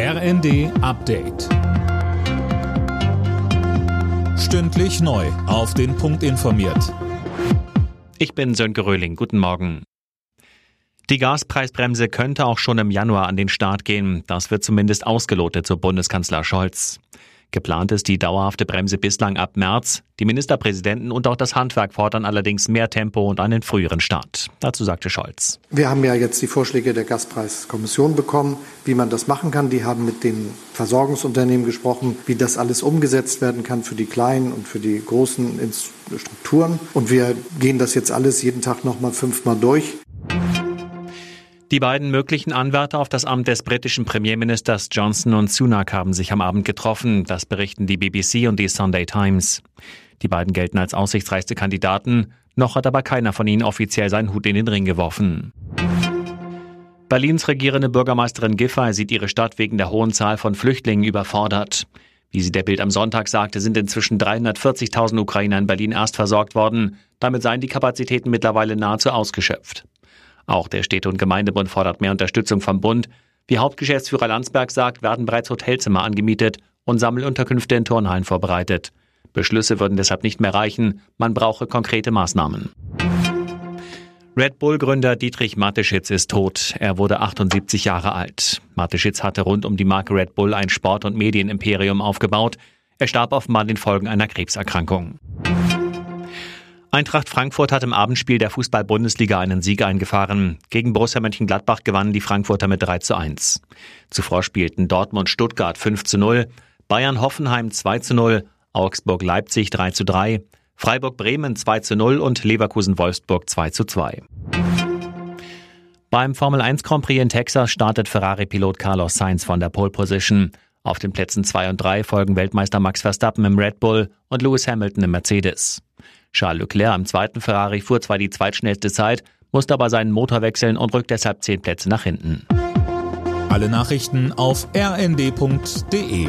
RND Update. Stündlich neu. Auf den Punkt informiert. Ich bin Sönke Röhling. Guten Morgen. Die Gaspreisbremse könnte auch schon im Januar an den Start gehen. Das wird zumindest ausgelotet, so Bundeskanzler Scholz. Geplant ist die dauerhafte Bremse bislang ab März. Die Ministerpräsidenten und auch das Handwerk fordern allerdings mehr Tempo und einen früheren Start. Dazu sagte Scholz. Wir haben ja jetzt die Vorschläge der Gaspreiskommission bekommen, wie man das machen kann. Die haben mit den Versorgungsunternehmen gesprochen, wie das alles umgesetzt werden kann für die kleinen und für die großen Strukturen. Und wir gehen das jetzt alles jeden Tag noch mal fünfmal durch. Die beiden möglichen Anwärter auf das Amt des britischen Premierministers Johnson und Sunak haben sich am Abend getroffen. Das berichten die BBC und die Sunday Times. Die beiden gelten als aussichtsreichste Kandidaten. Noch hat aber keiner von ihnen offiziell seinen Hut in den Ring geworfen. Berlins regierende Bürgermeisterin Giffey sieht ihre Stadt wegen der hohen Zahl von Flüchtlingen überfordert. Wie sie der Bild am Sonntag sagte, sind inzwischen 340.000 Ukrainer in Berlin erst versorgt worden. Damit seien die Kapazitäten mittlerweile nahezu ausgeschöpft. Auch der Städte- und Gemeindebund fordert mehr Unterstützung vom Bund. Wie Hauptgeschäftsführer Landsberg sagt, werden bereits Hotelzimmer angemietet und Sammelunterkünfte in Turnhallen vorbereitet. Beschlüsse würden deshalb nicht mehr reichen, man brauche konkrete Maßnahmen. Red Bull-Gründer Dietrich Mateschitz ist tot. Er wurde 78 Jahre alt. Mateschitz hatte rund um die Marke Red Bull ein Sport- und Medienimperium aufgebaut. Er starb offenbar den Folgen einer Krebserkrankung. Eintracht Frankfurt hat im Abendspiel der Fußball-Bundesliga einen Sieg eingefahren. Gegen Borussia Mönchengladbach gewannen die Frankfurter mit 3 zu 1. Zuvor spielten Dortmund Stuttgart 5 zu 0, Bayern Hoffenheim 2 zu 0, Augsburg Leipzig 3 zu 3, Freiburg Bremen 2 zu 0 und Leverkusen Wolfsburg 2 zu 2. Beim Formel 1 Grand Prix in Texas startet Ferrari-Pilot Carlos Sainz von der Pole Position. Auf den Plätzen 2 und 3 folgen Weltmeister Max Verstappen im Red Bull und Lewis Hamilton im Mercedes. Charles Leclerc im zweiten Ferrari fuhr zwar die zweitschnellste Zeit, musste aber seinen Motor wechseln und rückt deshalb zehn Plätze nach hinten. Alle Nachrichten auf rnd.de